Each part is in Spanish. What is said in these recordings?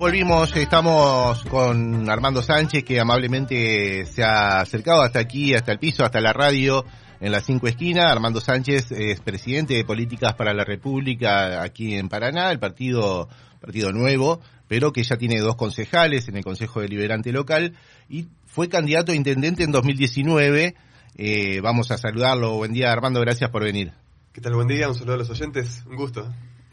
Volvimos, estamos con Armando Sánchez que amablemente se ha acercado hasta aquí, hasta el piso, hasta la radio en la cinco esquinas. Armando Sánchez es presidente de Políticas para la República aquí en Paraná, el partido, partido nuevo, pero que ya tiene dos concejales en el Consejo Deliberante Local y fue candidato a intendente en 2019. Eh, vamos a saludarlo. Buen día, Armando, gracias por venir. ¿Qué tal? Buen día, un saludo a los oyentes, un gusto.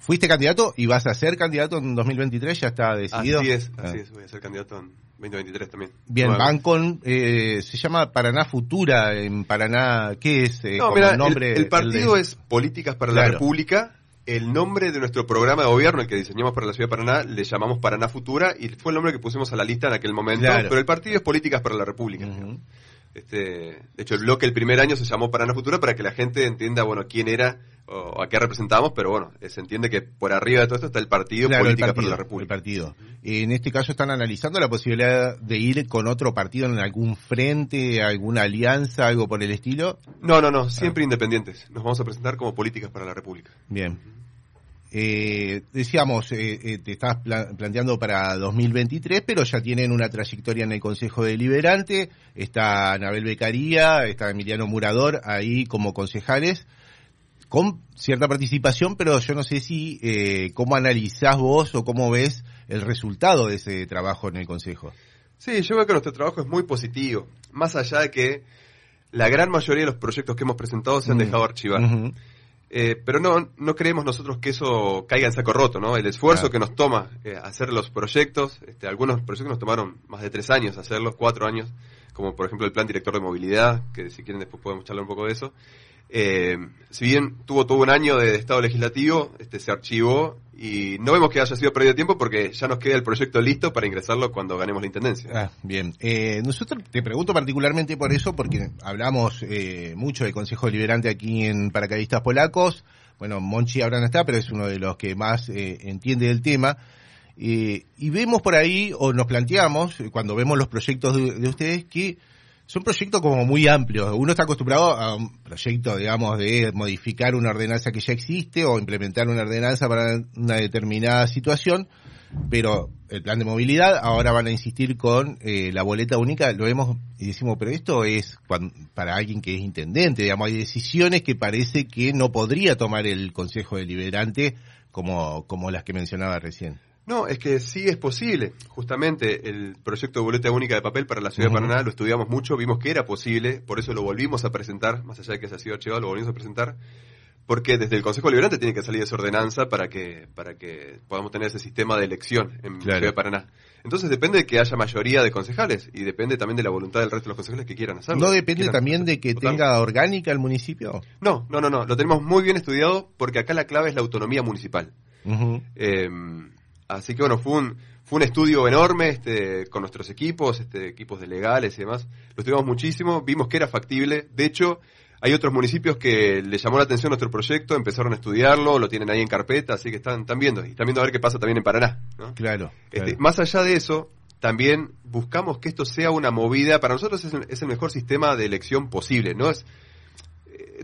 ¿Fuiste candidato y vas a ser candidato en 2023? ¿Ya está decidido? Así es, así es, voy a ser candidato en 2023 también. Bien, van con, eh, se llama Paraná Futura en Paraná, ¿qué es? Eh, no, mira, nombre, el, partido es Políticas para la República. El nombre de nuestro programa de gobierno, el que diseñamos para la ciudad de Paraná, le llamamos Paraná Futura y fue el nombre que pusimos a la lista en aquel momento. Pero el partido es Políticas para la República. Este, de hecho, el bloque el primer año se llamó Paraná Futura para que la gente entienda, bueno, quién era o a qué representamos, pero bueno, se entiende que por arriba de todo esto está el Partido Política para la República. El partido. En este caso están analizando la posibilidad de ir con otro partido en algún frente, alguna alianza, algo por el estilo. No, no, no, siempre independientes. Nos vamos a presentar como Políticas para la República. Bien. Eh, decíamos, eh, eh, te estás planteando para 2023, pero ya tienen una trayectoria en el Consejo Deliberante. Está Anabel Becaría, está Emiliano Murador ahí como concejales, con cierta participación, pero yo no sé si eh, cómo analizás vos o cómo ves el resultado de ese trabajo en el Consejo. Sí, yo veo que nuestro trabajo es muy positivo, más allá de que la gran mayoría de los proyectos que hemos presentado se han mm. dejado archivar. Eh, pero no, no creemos nosotros que eso caiga en saco roto, ¿no? El esfuerzo que nos toma eh, hacer los proyectos, este, algunos proyectos nos tomaron más de tres años hacerlos, cuatro años, como por ejemplo el plan director de movilidad, que si quieren después podemos charlar un poco de eso. Eh, si bien tuvo todo un año de, estado legislativo, este se archivó y no vemos que haya sido perdido tiempo porque ya nos queda el proyecto listo para ingresarlo cuando ganemos la intendencia. Ah, bien. Eh, nosotros te pregunto particularmente por eso, porque hablamos eh, mucho del Consejo Deliberante aquí en Paracaidistas Polacos. Bueno, Monchi ahora no está, pero es uno de los que más eh, entiende del tema. y vemos por ahí, o nos planteamos, cuando vemos los proyectos de ustedes, que son proyectos como muy amplios. Uno está acostumbrado a un proyecto, digamos, de modificar una ordenanza que ya existe o implementar una ordenanza para una determinada situación, pero el plan de movilidad ahora van a insistir con eh, la boleta única. Lo vemos y decimos, pero esto es para alguien que es intendente, digamos, hay decisiones que parece que no podría tomar el Consejo Deliberante como, como las que mencionaba recién. No, es que sí es posible. Justamente el proyecto de boleta única de papel para la ciudad de Paraná lo estudiamos mucho, vimos que era posible, por eso lo volvimos a presentar, más allá de que se ha sido archivado, lo volvimos a presentar, porque desde el Consejo Liberante tiene que salir esa ordenanza para que, para que podamos tener ese sistema de elección en la ciudad de Paraná. Entonces depende de que haya mayoría de concejales y depende también de la voluntad del resto de los concejales que quieran hacerlo. ¿No depende también de que tenga orgánica el municipio? No, no, no, no. Lo tenemos muy bien estudiado porque acá la clave es la autonomía municipal. Así que bueno, fue un, fue un estudio enorme este, con nuestros equipos, este, equipos de legales y demás. Lo estudiamos muchísimo, vimos que era factible. De hecho, hay otros municipios que le llamó la atención nuestro proyecto, empezaron a estudiarlo, lo tienen ahí en carpeta, así que están, están viendo. Y están viendo a ver qué pasa también en Paraná. Claro, este, Más allá de eso, también buscamos que esto sea una movida. Para nosotros es, es el mejor sistema de elección posible. No es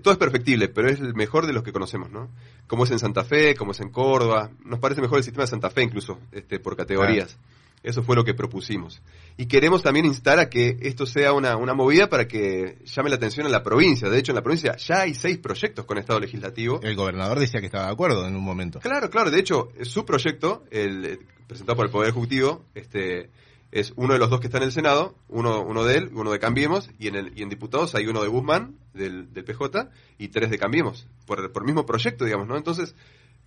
todo es perfectible, pero es el mejor de los que conocemos, ¿no? Como es en Santa Fe, como es en Córdoba, nos parece mejor el sistema de Santa Fe incluso, este, por categorías. Eso fue lo que propusimos. Y queremos también instar a que esto sea una, una movida para que llame la atención a la provincia. De hecho, en la provincia ya hay seis proyectos con Estado legislativo. El gobernador decía que estaba de acuerdo en un momento. Claro, claro. De hecho, su proyecto, el, presentado por el Poder Ejecutivo, este, es uno de los dos que está en el Senado, uno, uno de él, uno de Cambiemos, y en, el, y en diputados hay uno de Guzmán, del, del PJ, y tres de Cambiemos, por, por el mismo proyecto, digamos, ¿no? Entonces,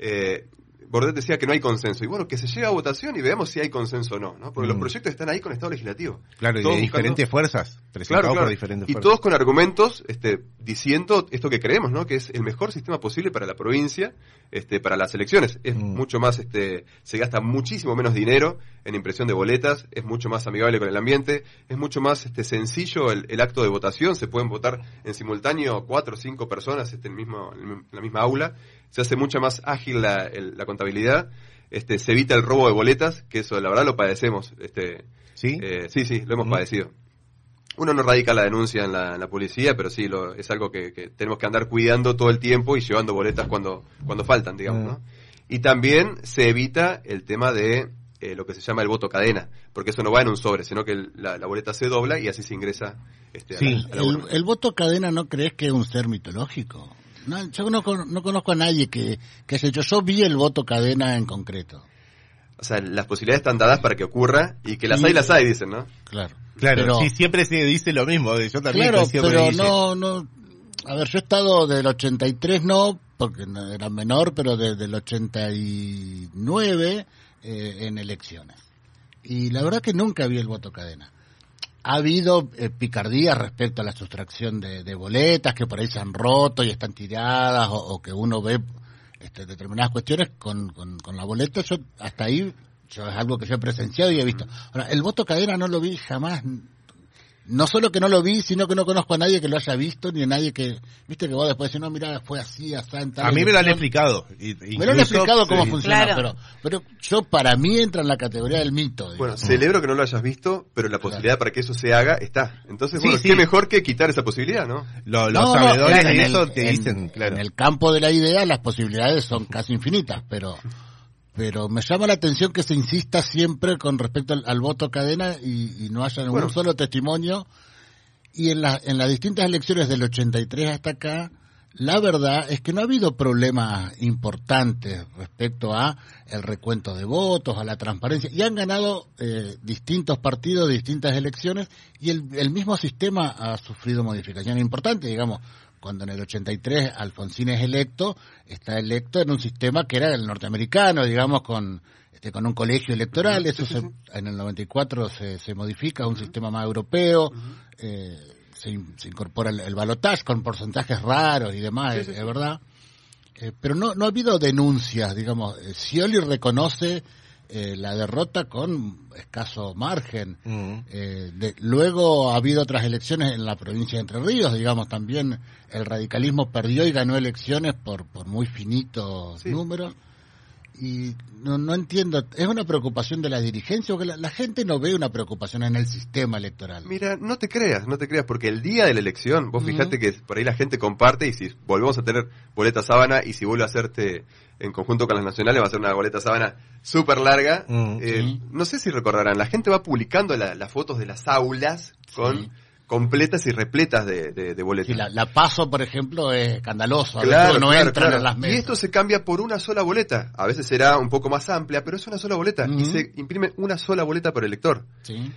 eh, Bordet decía que no hay consenso. Y bueno, que se llegue a votación y veamos si hay consenso o no, ¿no? Porque los mm. proyectos están ahí con Estado legislativo. Claro, y de diferentes fuerzas, presentados por diferentes y todos con argumentos este, diciendo esto que creemos, ¿no? Que es el mejor sistema posible para la provincia, este, para las elecciones. Es mm. mucho más, este, se gasta muchísimo menos dinero en impresión de boletas, es mucho más amigable con el ambiente, es mucho más este, sencillo el, acto de votación, se pueden votar en simultáneo cuatro o cinco personas este, en, mismo, en la misma aula se hace mucho más ágil la, contabilidad, este, se evita el robo de boletas, que eso la verdad lo padecemos. Este, ¿Sí? Eh, sí, sí, lo hemos padecido. Uno no radica la denuncia en la, policía, pero sí, lo, es algo que, tenemos que andar cuidando todo el tiempo y llevando boletas cuando, cuando faltan, digamos, ¿no? Y también se evita el tema de eh, lo que se llama el voto cadena, porque eso no va en un sobre, sino que la, boleta se dobla y así se ingresa. Este, sí, el, voto cadena no crees que es un ser mitológico. No, yo no, conozco a nadie que, que haya hecho. Yo vi el voto cadena en concreto. O sea, las posibilidades están dadas para que ocurra y que las hay, las hay, dicen, ¿no? Claro. Claro, sí, siempre se dice lo mismo. Yo también claro, pero no, no. A ver, yo he estado del 83, no, porque era menor, pero desde el 89 eh, en elecciones. Y la verdad que nunca había el voto cadena. Ha habido eh, picardía respecto a la sustracción de, boletas que por ahí se han roto y están tiradas o, que uno ve este, determinadas cuestiones con, con, con la boleta. Yo hasta ahí yo es algo que yo he presenciado y he visto. Ahora, el voto cadena no lo vi jamás no solo que no lo vi, sino que no conozco a nadie que lo haya visto, ni a nadie que, viste que vos después decís, no, mira, fue así, hasta en A mí me lo han explicado. me lo han explicado cómo funciona, pero, pero yo para mí entra en la categoría del mito. Bueno, celebro que no lo hayas visto, pero la posibilidad para que eso se haga está. Entonces, bueno, qué mejor que quitar esa posibilidad, ¿no? los sabedores de eso te dicen, claro. En el campo de la idea las posibilidades son casi infinitas, pero pero me llama la atención que se insista siempre con respecto al, voto cadena y, no haya un solo testimonio. Y en, la, en las distintas elecciones del 83 hasta acá, la verdad es que no ha habido problemas importantes respecto a el recuento de votos, a la transparencia, y han ganado eh, distintos partidos, distintas elecciones, y el, el mismo sistema ha sufrido modificaciones importantes, digamos, cuando en el 83 Alfonsín es electo, está electo en un sistema que era el norteamericano, digamos, con este, con un colegio electoral, eso en el 94 se, se modifica a un sistema más europeo, eh, se, incorpora el, el balotaje con porcentajes raros y demás, es, verdad. Eh, pero no, no ha habido denuncias, digamos, eh, Scioli reconoce eh, la derrota con escaso margen. Eh, de, luego ha habido otras elecciones en la provincia de Entre Ríos, digamos, también el radicalismo perdió y ganó elecciones por, por muy finitos números y no, no entiendo, ¿es una preocupación de la dirigencia o que la, gente no ve una preocupación en el sistema electoral? Mira, no te creas, no te creas, porque el día de la elección, vos fijate que por ahí la gente comparte y si volvemos a tener boleta sábana y si vuelve a hacerte en conjunto con las nacionales va a ser una boleta sábana súper larga, mm, eh, no sé si recordarán, la gente va publicando las fotos de las aulas con completas y repletas de, de, boletas. la, paso, por ejemplo, es escandaloso. Claro, no entran en las mesas. Y esto se cambia por una sola boleta. A veces será un poco más amplia, pero es una sola boleta. Y se imprime una sola boleta por elector. Sí.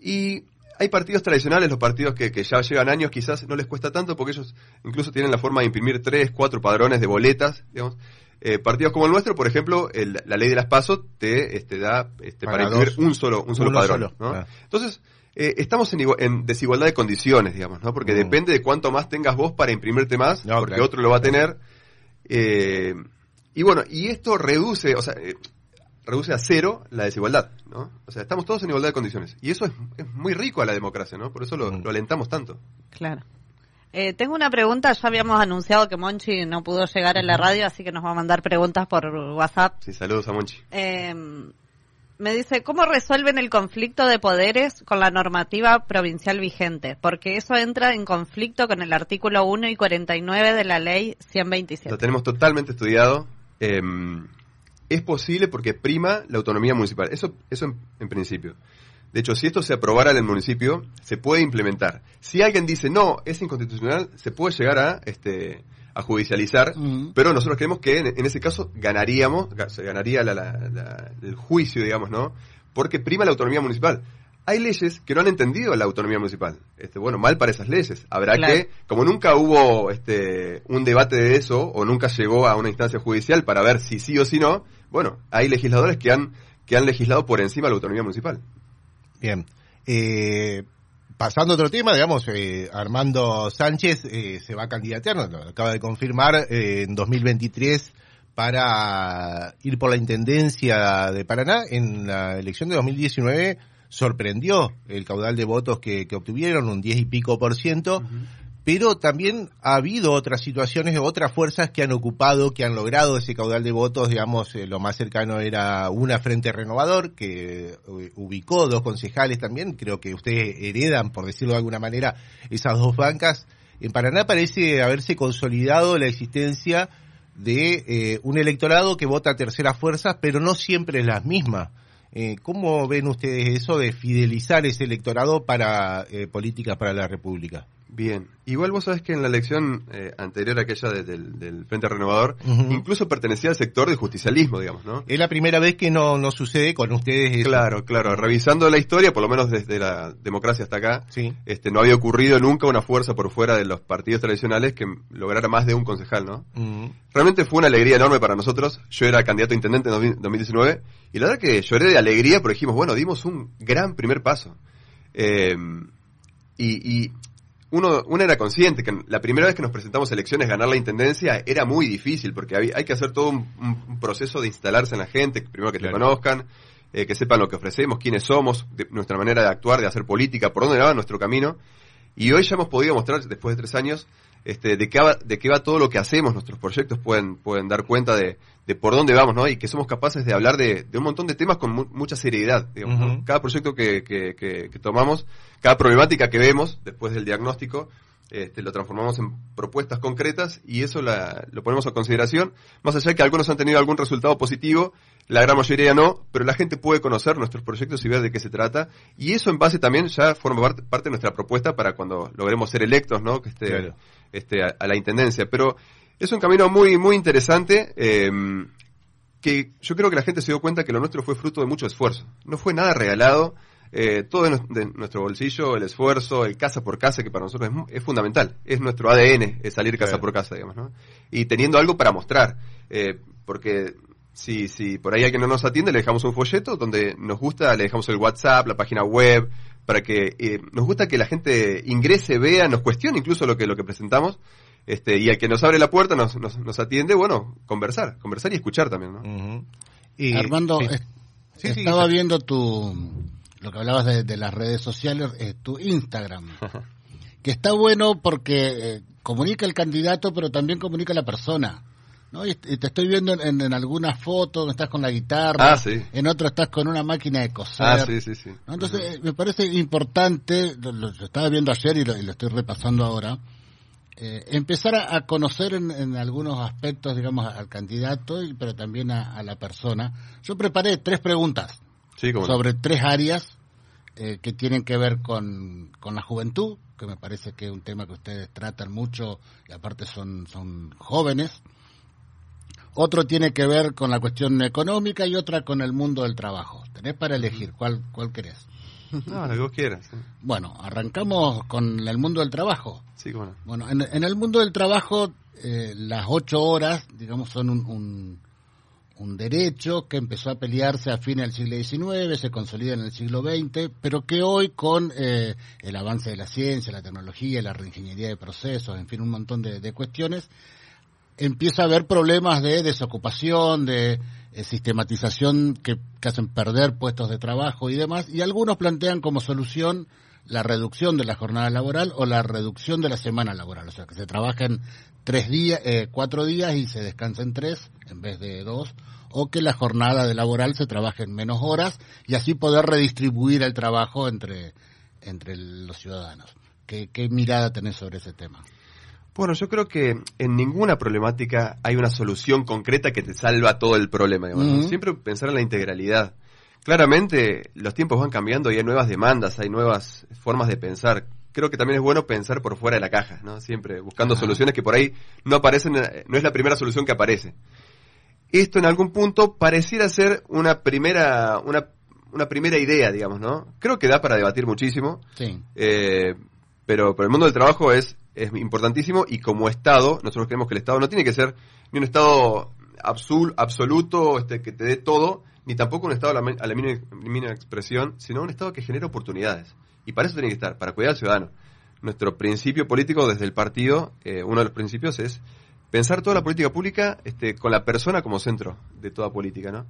Y hay partidos tradicionales, los partidos que, que, ya llevan años, quizás no les cuesta tanto porque ellos incluso tienen la forma de imprimir tres, cuatro padrones de boletas, digamos. Eh, partidos como el nuestro, por ejemplo, la ley de las pasos te este, da este, para, imprimir un solo, un solo padrón. ¿no? Entonces, eh, estamos en, desigualdad de condiciones, digamos, ¿no? Porque mm. depende de cuánto más tengas vos para imprimirte más, porque otro lo va a tener. Eh, y bueno, y esto reduce, o sea, eh, reduce a cero la desigualdad, ¿no? O sea, estamos todos en igualdad de condiciones. Y eso es, muy rico a la democracia, ¿no? Por eso lo, mm. alentamos tanto. Claro. tengo una pregunta, ya habíamos anunciado que Monchi no pudo llegar en la radio, así que nos va a mandar preguntas por WhatsApp. Sí, saludos a Monchi. Eh, me dice, ¿cómo resuelven el conflicto de poderes con la normativa provincial vigente? Porque eso entra en conflicto con el artículo 1 y 49 de la ley 127. Lo tenemos totalmente estudiado. Em, es posible porque prima la autonomía municipal. Eso, eso en, principio. De hecho, si esto se aprobara en el municipio, se puede implementar. Si alguien dice, no, es inconstitucional, se puede llegar a este, a judicializar, pero nosotros creemos que en, ese caso ganaríamos, se ganaría el juicio, digamos, ¿no? Porque prima la autonomía municipal. Hay leyes que no han entendido la autonomía municipal. Este, bueno, mal para esas leyes. Habrá que, como nunca hubo este, un debate de eso, o nunca llegó a una instancia judicial para ver si sí o si no, bueno, hay legisladores que han, que han legislado por encima de la autonomía municipal. Bien. Eh, pasando a otro tema, digamos, eh, Armando Sánchez eh, se va a candidatear, lo acaba de confirmar, eh, en 2023 para ir por la Intendencia de Paraná. En la elección de 2019 sorprendió el caudal de votos que, obtuvieron, un 10 y pico por ciento pero también ha habido otras situaciones, otras fuerzas que han ocupado, que han logrado ese caudal de votos, digamos, eh, lo más cercano era una Frente Renovador, que eh, ubicó dos concejales también, creo que ustedes heredan, por decirlo de alguna manera, esas dos bancas. En Paraná parece haberse consolidado la existencia de eh, un electorado que vota terceras fuerzas, pero no siempre es la misma. Eh, ¿Cómo ven ustedes eso de fidelizar ese electorado para políticas para la República? Bien, igual vos sabés que en la elección eh, anterior a aquella del, Frente Renovador, incluso pertenecía al sector del justicialismo, digamos, ¿no? Es la primera vez que no, no sucede con ustedes. Claro, claro. Revisando la historia, por lo menos desde la democracia hasta acá, este, no había ocurrido nunca una fuerza por fuera de los partidos tradicionales que lograra más de un concejal, ¿no? Realmente fue una alegría enorme para nosotros. Yo era candidato a intendente en 2019 y la verdad que lloré de alegría porque dijimos, bueno, dimos un gran primer paso. Eh, y, y uno, uno era consciente que la primera vez que nos presentamos a elecciones ganar la intendencia era muy difícil porque hay, que hacer todo un, proceso de instalarse en la gente, primero que te conozcan, eh, que sepan lo que ofrecemos, quiénes somos, nuestra manera de actuar, de hacer política, por dónde va nuestro camino. Y hoy ya hemos podido mostrar, después de tres años, este, de, qué va, de qué va todo lo que hacemos, nuestros proyectos pueden, pueden dar cuenta de, de por dónde vamos, ¿no? Y que somos capaces de hablar de, de un montón de temas con mucha seriedad. Digamos, Cada proyecto que, que, que, tomamos, cada problemática que vemos después del diagnóstico, este, lo transformamos en propuestas concretas y eso la, lo ponemos a consideración. Más allá de que algunos han tenido algún resultado positivo, la gran mayoría no, pero la gente puede conocer nuestros proyectos y ver de qué se trata. Y eso en base también ya forma parte, de nuestra propuesta para cuando logremos ser electos, ¿no? Que esté, este, a, la intendencia. Pero es un camino muy, muy interesante. Eh, que yo creo que la gente se dio cuenta que lo nuestro fue fruto de mucho esfuerzo. No fue nada regalado. Eh, todo de nuestro bolsillo, el esfuerzo, el casa por casa, que para nosotros es, fundamental. Es nuestro ADN, es salir casa por casa, digamos, ¿no? Y teniendo algo para mostrar. Eh, porque si, si por ahí alguien no nos atiende, le dejamos un folleto donde nos gusta, le dejamos el WhatsApp, la página web, para que eh, nos gusta que la gente ingrese, vea, nos cuestione incluso lo que, lo que presentamos. Este, y al que nos abre la puerta, nos, nos, atiende, bueno, conversar, conversar y escuchar también, ¿no? y, Armando, estaba viendo tu, lo que hablabas de, las redes sociales, eh, tu Instagram, que está bueno porque eh, comunica el candidato, pero también comunica la persona. ¿no? Y, te estoy viendo en, en, algunas fotos, estás con la guitarra, ah, en otras estás con una máquina de coser. Ah, sí, sí, sí. Entonces, eh, me parece importante, lo, estaba viendo ayer y lo, estoy repasando ahora, eh, empezar a, conocer en, algunos aspectos, digamos, al candidato, pero también a, la persona. Yo preparé tres preguntas sobre tres áreas eh, que tienen que ver con, con la juventud, que me parece que es un tema que ustedes tratan mucho y aparte son, son jóvenes otro tiene que ver con la cuestión económica y otra con el mundo del trabajo. Tenés para elegir cuál, cuál querés. No, lo que vos quieras. Bueno, arrancamos con el mundo del trabajo. Sí, bueno. Bueno, en, el mundo del trabajo, eh, las ocho horas, digamos, son un, un, derecho que empezó a pelearse a fines del siglo XIX, se consolida en el siglo XX, pero que hoy con eh, el avance de la ciencia, la tecnología, la reingeniería de procesos, en fin, un montón de cuestiones, empieza a haber problemas de desocupación, de eh, sistematización que, hacen perder puestos de trabajo y demás, y algunos plantean como solución la reducción de la jornada laboral o la reducción de la semana laboral, o sea, que se trabajen tres días, eh, cuatro días y se descansen tres en vez de dos, o que la jornada de laboral se trabaje en menos horas y así poder redistribuir el trabajo entre, entre los ciudadanos. ¿Qué, ¿Qué mirada tenés sobre ese tema? Bueno, yo creo que en ninguna problemática hay una solución concreta que te salva todo el problema. Siempre pensar en la integralidad. Claramente los tiempos van cambiando y hay nuevas demandas, hay nuevas formas de pensar. Creo que también es bueno pensar por fuera de la caja, ¿no? Siempre buscando soluciones que por ahí no aparecen, no es la primera solución que aparece. Esto en algún punto pareciera ser una primera, una, una primera idea, digamos, ¿no? Creo que da para debatir muchísimo. Sí. Eh, pero, pero el mundo del trabajo es es importantísimo y como Estado, nosotros creemos que el Estado no tiene que ser ni un Estado absoluto este, que te dé todo, ni tampoco un Estado a la, mínima, expresión, sino un Estado que genere oportunidades. Y para eso tiene que estar, para cuidar al ciudadano. Nuestro principio político desde el partido, eh, uno de los principios es pensar toda la política pública este, con la persona como centro de toda política, ¿no?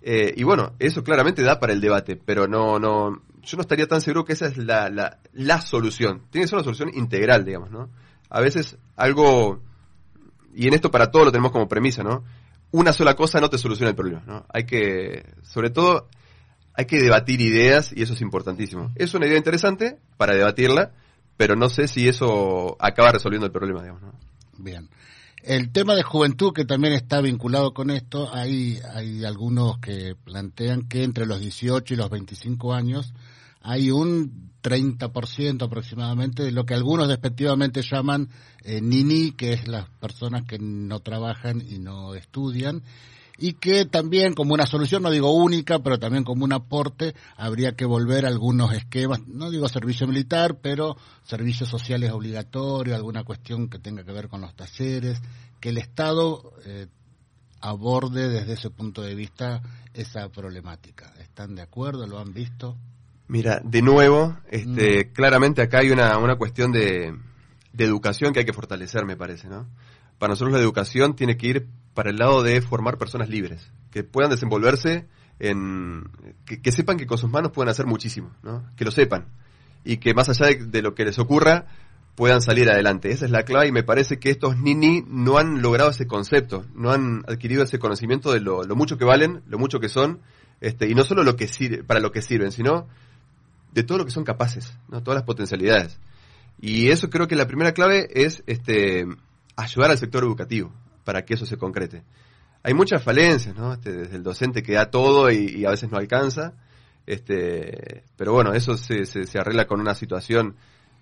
Eh, y bueno, eso claramente da para el debate, pero no, no, yo no estaría tan seguro que esa es la, la, la solución. Tiene que ser una solución integral, digamos, ¿no? A veces algo, y en esto para todo lo tenemos como premisa, ¿no? Una sola cosa no te soluciona el problema, ¿no? Hay que, sobre todo, hay que debatir ideas y eso es importantísimo. Es una idea interesante para debatirla, pero no sé si eso acaba resolviendo el problema, digamos, ¿no? Bien. El tema de juventud que también está vinculado con esto, hay, hay algunos que plantean que entre los 18 y los 25 años hay un 30% aproximadamente de lo que algunos despectivamente llaman eh, nini, que es las personas que no trabajan y no estudian, y que también como una solución, no digo única, pero también como un aporte, habría que volver a algunos esquemas, no digo servicio militar, pero servicios sociales obligatorios, alguna cuestión que tenga que ver con los talleres, que el Estado eh, aborde desde ese punto de vista esa problemática. ¿Están de acuerdo? ¿Lo han visto? Mira, de nuevo, este, mm. claramente acá hay una, una cuestión de, de educación que hay que fortalecer, me parece, ¿no? Para nosotros la educación tiene que ir para el lado de formar personas libres, que puedan desenvolverse en, que, sepan que con sus manos pueden hacer muchísimo, ¿no? Que lo sepan. Y que más allá de, lo que les ocurra, puedan salir adelante. Esa es la clave y me parece que estos nini no han logrado ese concepto, no han adquirido ese conocimiento de lo, lo mucho que valen, lo mucho que son, este, y no solo lo que sirve, para lo que sirven, sino de todo lo que son capaces, ¿no? todas las potencialidades. Y eso creo que la primera clave es este, ayudar al sector educativo para que eso se concrete. Hay muchas falencias, ¿no? Este, desde el docente que da todo y, a veces no alcanza, este, pero bueno, eso se, se, arregla con una situación,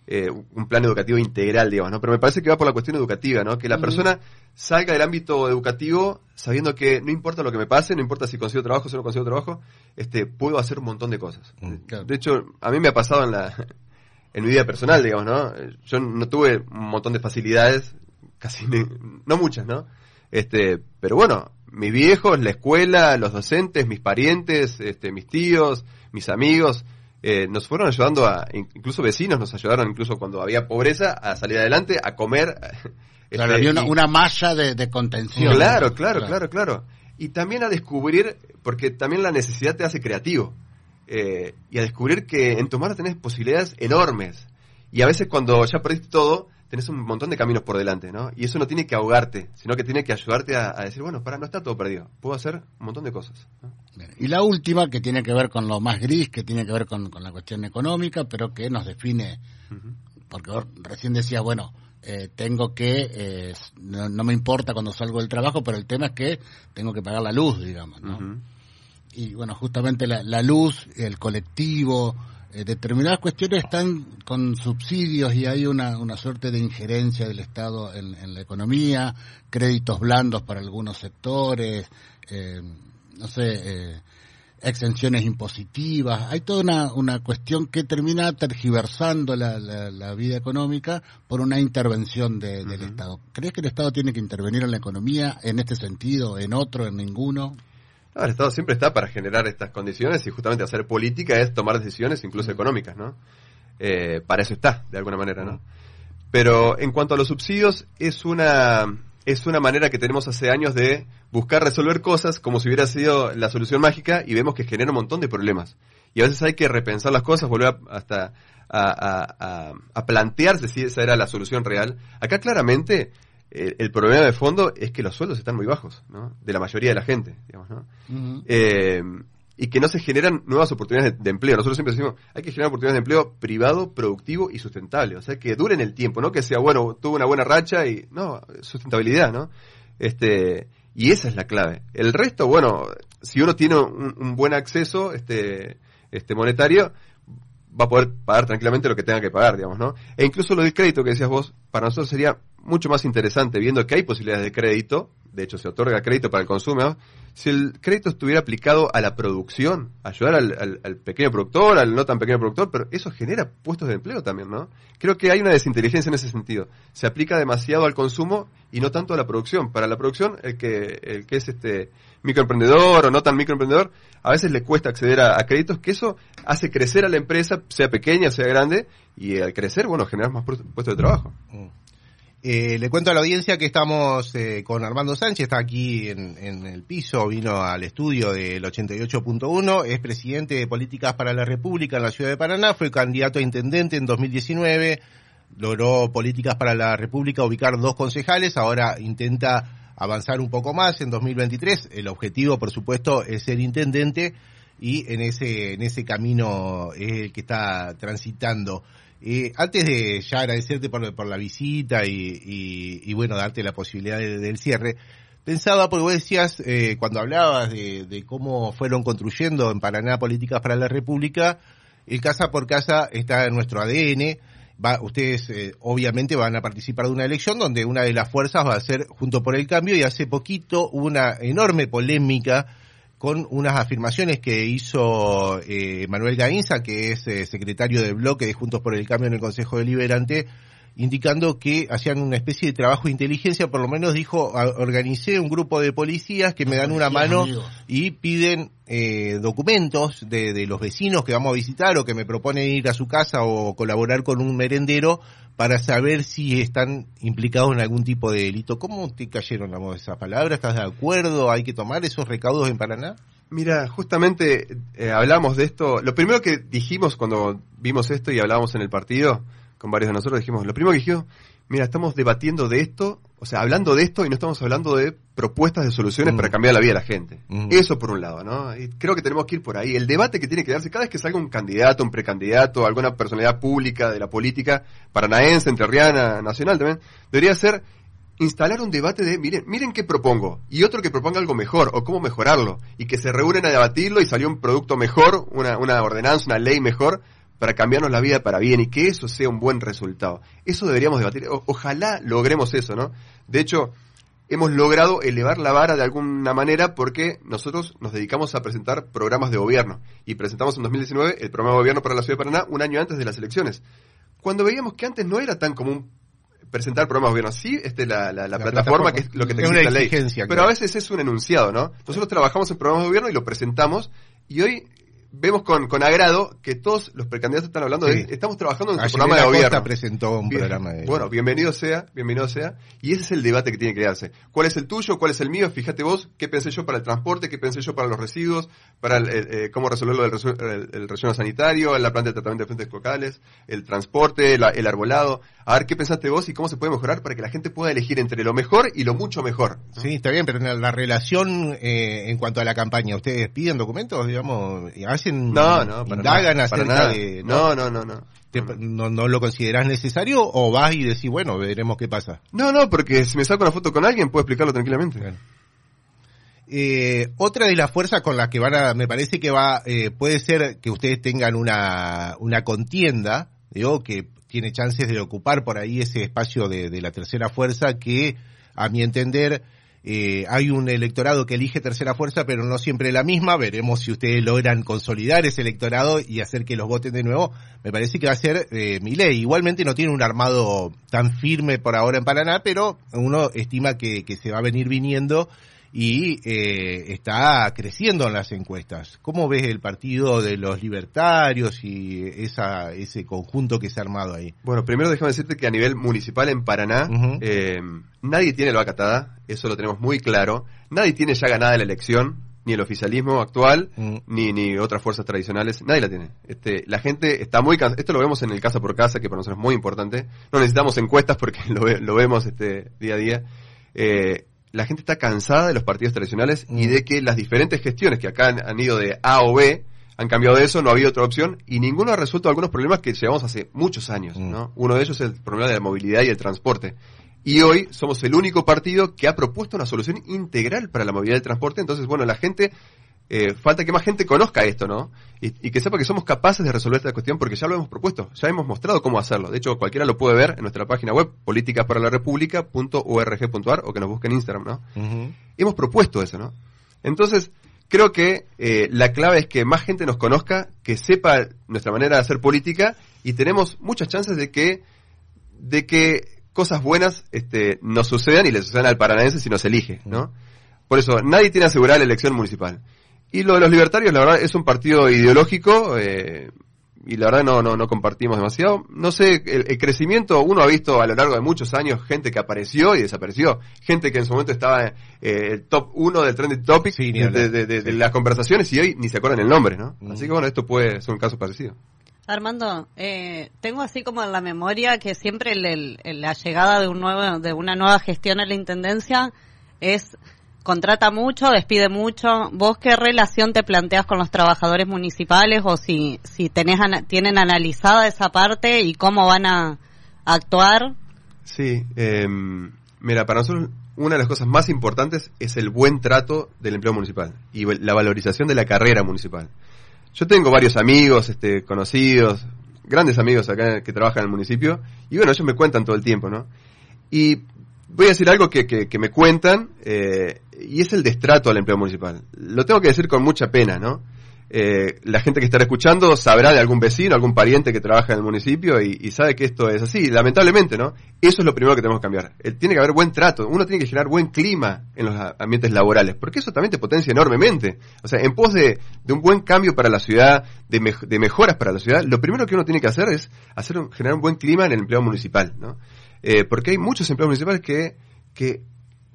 eh, un plan educativo integral, digamos, ¿no? Pero me parece que va por la cuestión educativa, ¿no? Que la persona salga del ámbito educativo sabiendo que no importa lo que me pase, no importa si consigo trabajo, si no consigo trabajo, este, puedo hacer un montón de cosas. Mm, de hecho, a mí me ha pasado en la, en mi vida personal, digamos, ¿no? Yo no tuve un montón de facilidades, casi, no muchas, ¿no? Este, pero bueno, mis viejos, la escuela, los docentes, mis parientes, este, mis tíos, mis amigos, eh, nos fueron ayudando a, incluso vecinos nos ayudaron incluso cuando había pobreza a salir adelante, a comer, Claro, había una, malla de, contención. Claro, claro, claro, claro, Y también a descubrir, porque también la necesidad te hace creativo, eh, y a descubrir que en tu mano tenés posibilidades enormes. Y a veces cuando ya perdiste todo, tenés un montón de caminos por delante, ¿no? Y eso no tiene que ahogarte, sino que tiene que ayudarte a, decir, bueno, para, no está todo perdido, puedo hacer un montón de cosas. Y la última, que tiene que ver con lo más gris, que tiene que ver con, la cuestión económica, pero que nos define, porque recién decía, bueno, eh, tengo que, eh, no, me importa cuando salgo del trabajo, pero el tema es que tengo que pagar la luz, digamos, ¿no? Y bueno, justamente la, la luz, el colectivo, eh, determinadas cuestiones están con subsidios y hay una, una suerte de injerencia del Estado en, en la economía, créditos blandos para algunos sectores, no sé, exenciones impositivas, hay toda una, una cuestión que termina tergiversando la, la, vida económica por una intervención del Estado. ¿Crees que el Estado tiene que intervenir en la economía en este sentido, en otro, en ninguno? El Estado siempre está para generar estas condiciones y justamente hacer política es tomar decisiones incluso económicas, ¿no? Eh, para eso está, de alguna manera, ¿no? Pero en cuanto a los subsidios, es una es una manera que tenemos hace años de buscar resolver cosas como si hubiera sido la solución mágica y vemos que genera un montón de problemas. Y a veces hay que repensar las cosas, volver hasta a, plantearse si esa era la solución real. Acá claramente eh, el problema de fondo es que los sueldos están muy bajos, ¿no? De la mayoría de la gente, digamos, ¿no? y que no se generan nuevas oportunidades de, empleo. Nosotros siempre decimos, hay que generar oportunidades de empleo privado, productivo y sustentable. O sea, que duren el tiempo, no que sea, bueno, tuvo una buena racha y, no, sustentabilidad, ¿no? Este, y esa es la clave. El resto, bueno, si uno tiene un, buen acceso, este, este monetario, va a poder pagar tranquilamente lo que tenga que pagar, digamos, ¿no? E incluso lo del crédito que decías vos, para nosotros sería mucho más interesante, viendo que hay posibilidades de crédito, de hecho se otorga crédito para el consumo, si el crédito estuviera aplicado a la producción, ayudar al, pequeño productor, al no tan pequeño productor, pero eso genera puestos de empleo también, ¿no? Creo que hay una desinteligencia en ese sentido. Se aplica demasiado al consumo y no tanto a la producción. Para la producción, el que, el que es este microemprendedor o no tan microemprendedor, a veces le cuesta acceder a, créditos, que eso hace crecer a la empresa, sea pequeña, sea grande, y al crecer, bueno, generar más puestos de trabajo. Mm. Eh, le cuento a la audiencia que estamos eh, con Armando Sánchez, está aquí en, el piso, vino al estudio del 88.1, es presidente de Políticas para la República en la ciudad de Paraná, fue candidato a intendente en 2019, logró Políticas para la República ubicar dos concejales, ahora intenta avanzar un poco más en 2023, el objetivo por supuesto es ser intendente y en ese, en ese camino es el que está transitando. Eh, antes de ya agradecerte por, la visita y, y, bueno, darte la posibilidad del cierre, pensaba, porque vos decías, eh, cuando hablabas de, de, cómo fueron construyendo en Paraná políticas para la República, el casa por casa está en nuestro ADN. Va, ustedes eh, obviamente van a participar de una elección donde una de las fuerzas va a ser Junto por el Cambio y hace poquito hubo una enorme polémica con unas afirmaciones que hizo eh, Manuel Gainza, que es eh, secretario del bloque de Juntos por el Cambio en el Consejo Deliberante, indicando que hacían una especie de trabajo de inteligencia, por lo menos dijo, organicé un grupo de policías que me dan una mano y piden eh, documentos de, de, los vecinos que vamos a visitar o que me proponen ir a su casa o colaborar con un merendero para saber si están implicados en algún tipo de delito. ¿Cómo te cayeron esas palabras? ¿Estás de acuerdo? ¿Hay que tomar esos recaudos en Paraná? Mira, justamente eh, hablamos de esto. Lo primero que dijimos cuando vimos esto y hablábamos en el partido con varios de nosotros, dijimos, lo primero que dijimos, mira, estamos debatiendo de esto, o sea, hablando de esto y no estamos hablando de propuestas de soluciones para cambiar la vida de la gente. Eso por un lado, ¿no? Y creo que tenemos que ir por ahí. El debate que tiene que darse cada vez que salga un candidato, un precandidato, alguna personalidad pública de la política, paranaense, entrerriana, nacional también, debería ser instalar un debate de, miren, miren qué propongo, y otro que proponga algo mejor, o cómo mejorarlo, y que se reúnen a debatirlo y salió un producto mejor, una, una ordenanza, una ley mejor, para cambiarnos la vida para bien y que eso sea un buen resultado. Eso deberíamos debatir. ojalá logremos eso, ¿no? De hecho, hemos logrado elevar la vara de alguna manera porque nosotros nos dedicamos a presentar programas de gobierno y presentamos en 2019 el programa de gobierno para la ciudad de Paraná un año antes de las elecciones. Cuando veíamos que antes no era tan común presentar programas de gobierno. Sí, este, la, la, plataforma, que es lo que te exige la ley. Pero a veces es un enunciado, ¿no? Nosotros trabajamos en programas de gobierno y lo presentamos y hoy vemos con, con agrado que todos los precandidatos están hablando de estamos trabajando en un programa de gobierno. presentó un programa de Bueno, bienvenido sea, bienvenido sea, y ese es el debate que tiene que darse. ¿Cuál es el tuyo? ¿Cuál es el mío? Fíjate vos, qué pensé yo para el transporte, qué pensé yo para los residuos, para el, eh, cómo resolverlo del el, relleno sanitario, la planta de tratamiento de fuentes locales, el transporte, el arbolado. A ver qué pensaste vos y cómo se puede mejorar para que la gente pueda elegir entre lo mejor y lo mucho mejor. Sí, está bien, pero en la relación eh, en cuanto a la campaña, ¿ustedes piden documentos, digamos? hacen no, no, indagan acerca de no, no, no, no. no, no, lo consideras necesario o vas y decís, bueno, veremos qué pasa? No, no, porque si me saco una foto con alguien puedo explicarlo tranquilamente. Eh, otra de las fuerzas con las que van a, me parece que va, eh, puede ser que ustedes tengan una, una contienda, digo, que tiene chances de ocupar por ahí ese espacio de, de la tercera fuerza que, a mi entender, eh, hay un electorado que elige tercera fuerza, pero no siempre la misma. Veremos si ustedes logran consolidar ese electorado y hacer que los voten de nuevo. Me parece que va a ser eh, mi ley. Igualmente no tiene un armado tan firme por ahora en Paraná, pero uno estima que, que se va a venir viniendo y eh, está creciendo en las encuestas. ¿Cómo ves el partido de los libertarios y esa, ese conjunto que se ha armado ahí? Bueno, primero déjame decirte que a nivel municipal en Paraná eh, nadie tiene la vacatada, eso lo tenemos muy claro. Nadie tiene ya ganada la elección, ni el oficialismo actual, ni, ni otras fuerzas tradicionales, nadie la tiene. Este, la gente está muy cansada, esto lo vemos en el casa por casa, que para nosotros es muy importante. No necesitamos encuestas porque lo, lo vemos este día a día. Eh, la gente está cansada de los partidos tradicionales y mm. de que las diferentes gestiones que acá han, ido de A o B han cambiado de eso, no había otra opción y ninguno ha resuelto algunos problemas que llevamos hace muchos años. Mm. ¿no? Uno de ellos es el problema de la movilidad y el transporte. Y hoy somos el único partido que ha propuesto una solución integral para la movilidad y el transporte. Entonces, bueno, la gente eh, falta que más gente conozca esto, ¿no? Y, que sepa que somos capaces de resolver esta cuestión porque ya lo hemos propuesto, ya hemos mostrado cómo hacerlo. De hecho, cualquiera lo puede ver en nuestra página web, políticasparalarepublica.org.ar o que nos busque en Instagram, ¿no? Hemos propuesto eso, ¿no? Entonces, creo que eh, la clave es que más gente nos conozca, que sepa nuestra manera de hacer política y tenemos muchas chances de que, de que cosas buenas este, nos sucedan y le sucedan al paranaense si nos elige, ¿no? Por eso, nadie tiene asegurada la elección municipal. Y lo de los libertarios, la verdad, es un partido ideológico eh, y la verdad no, no, no compartimos demasiado. No sé, el, crecimiento, uno ha visto a lo largo de muchos años gente que apareció y desapareció, gente que en su momento estaba eh, top uno del trending topic de, las conversaciones y hoy ni se acuerdan el nombre, ¿no? Mm. Así que bueno, esto puede ser un caso parecido. Armando, eh, tengo así como en la memoria que siempre la llegada de un nuevo, de una nueva gestión en la intendencia es contrata mucho, despide mucho. ¿Vos qué relación te planteas con los trabajadores municipales o si, si tenés, tienen analizada esa parte y cómo van a actuar? Sí, em, mira, para nosotros una de las cosas más importantes es el buen trato del empleo municipal y la valorización de la carrera municipal. Yo tengo varios amigos, este, conocidos, grandes amigos acá que trabajan en el municipio, y bueno, ellos me cuentan todo el tiempo, ¿no? Y voy a decir algo que, que, me cuentan, eh, y es el destrato al empleo municipal. Lo tengo que decir con mucha pena, ¿no? Eh, la gente que estará escuchando sabrá de algún vecino, algún pariente que trabaja en el municipio y, sabe que esto es así, lamentablemente, ¿no? Eso es lo primero que tenemos que cambiar. Eh, tiene que haber buen trato, uno tiene que generar buen clima en los ambientes laborales, porque eso también te potencia enormemente. O sea, en pos de, un buen cambio para la ciudad, de, mejoras para la ciudad, lo primero que uno tiene que hacer es hacer generar un buen clima en el empleo municipal, ¿no? Eh, porque hay muchos empleados municipales que, que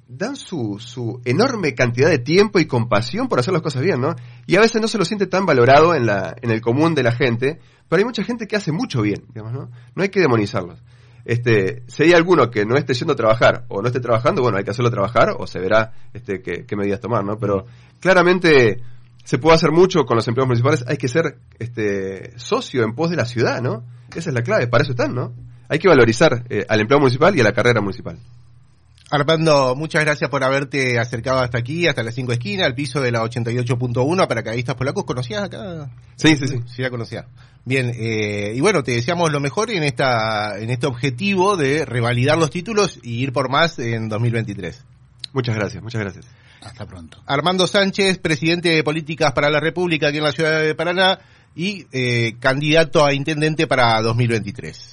dan su, su enorme cantidad de tiempo y compasión por hacer las cosas bien, ¿no? Y a veces no se lo siente tan valorado en, la, en el común de la gente, pero hay mucha gente que hace mucho bien, digamos, ¿no? No hay que demonizarlos. Este, si hay alguno que no esté yendo a trabajar o no esté trabajando, bueno, hay que hacerlo trabajar o se verá este, qué, qué medidas tomar, ¿no? Pero claramente se puede hacer mucho con los empleados municipales, hay que ser este, socio en pos de la ciudad, ¿no? Esa es la clave, para eso están, ¿no? Hay que valorizar eh, al empleado municipal y a la carrera municipal. Armando, muchas gracias por haberte acercado hasta aquí, hasta las cinco esquinas, al piso de la 88.1 para estás polacos. ¿Conocías acá? Sí, sí, sí. Sí, la conocía. Bien, eh, y bueno, te deseamos lo mejor en esta en este objetivo de revalidar los títulos y ir por más en 2023. Muchas gracias, muchas gracias. Hasta pronto. Armando Sánchez, presidente de Políticas para la República aquí en la ciudad de Paraná y eh, candidato a intendente para 2023.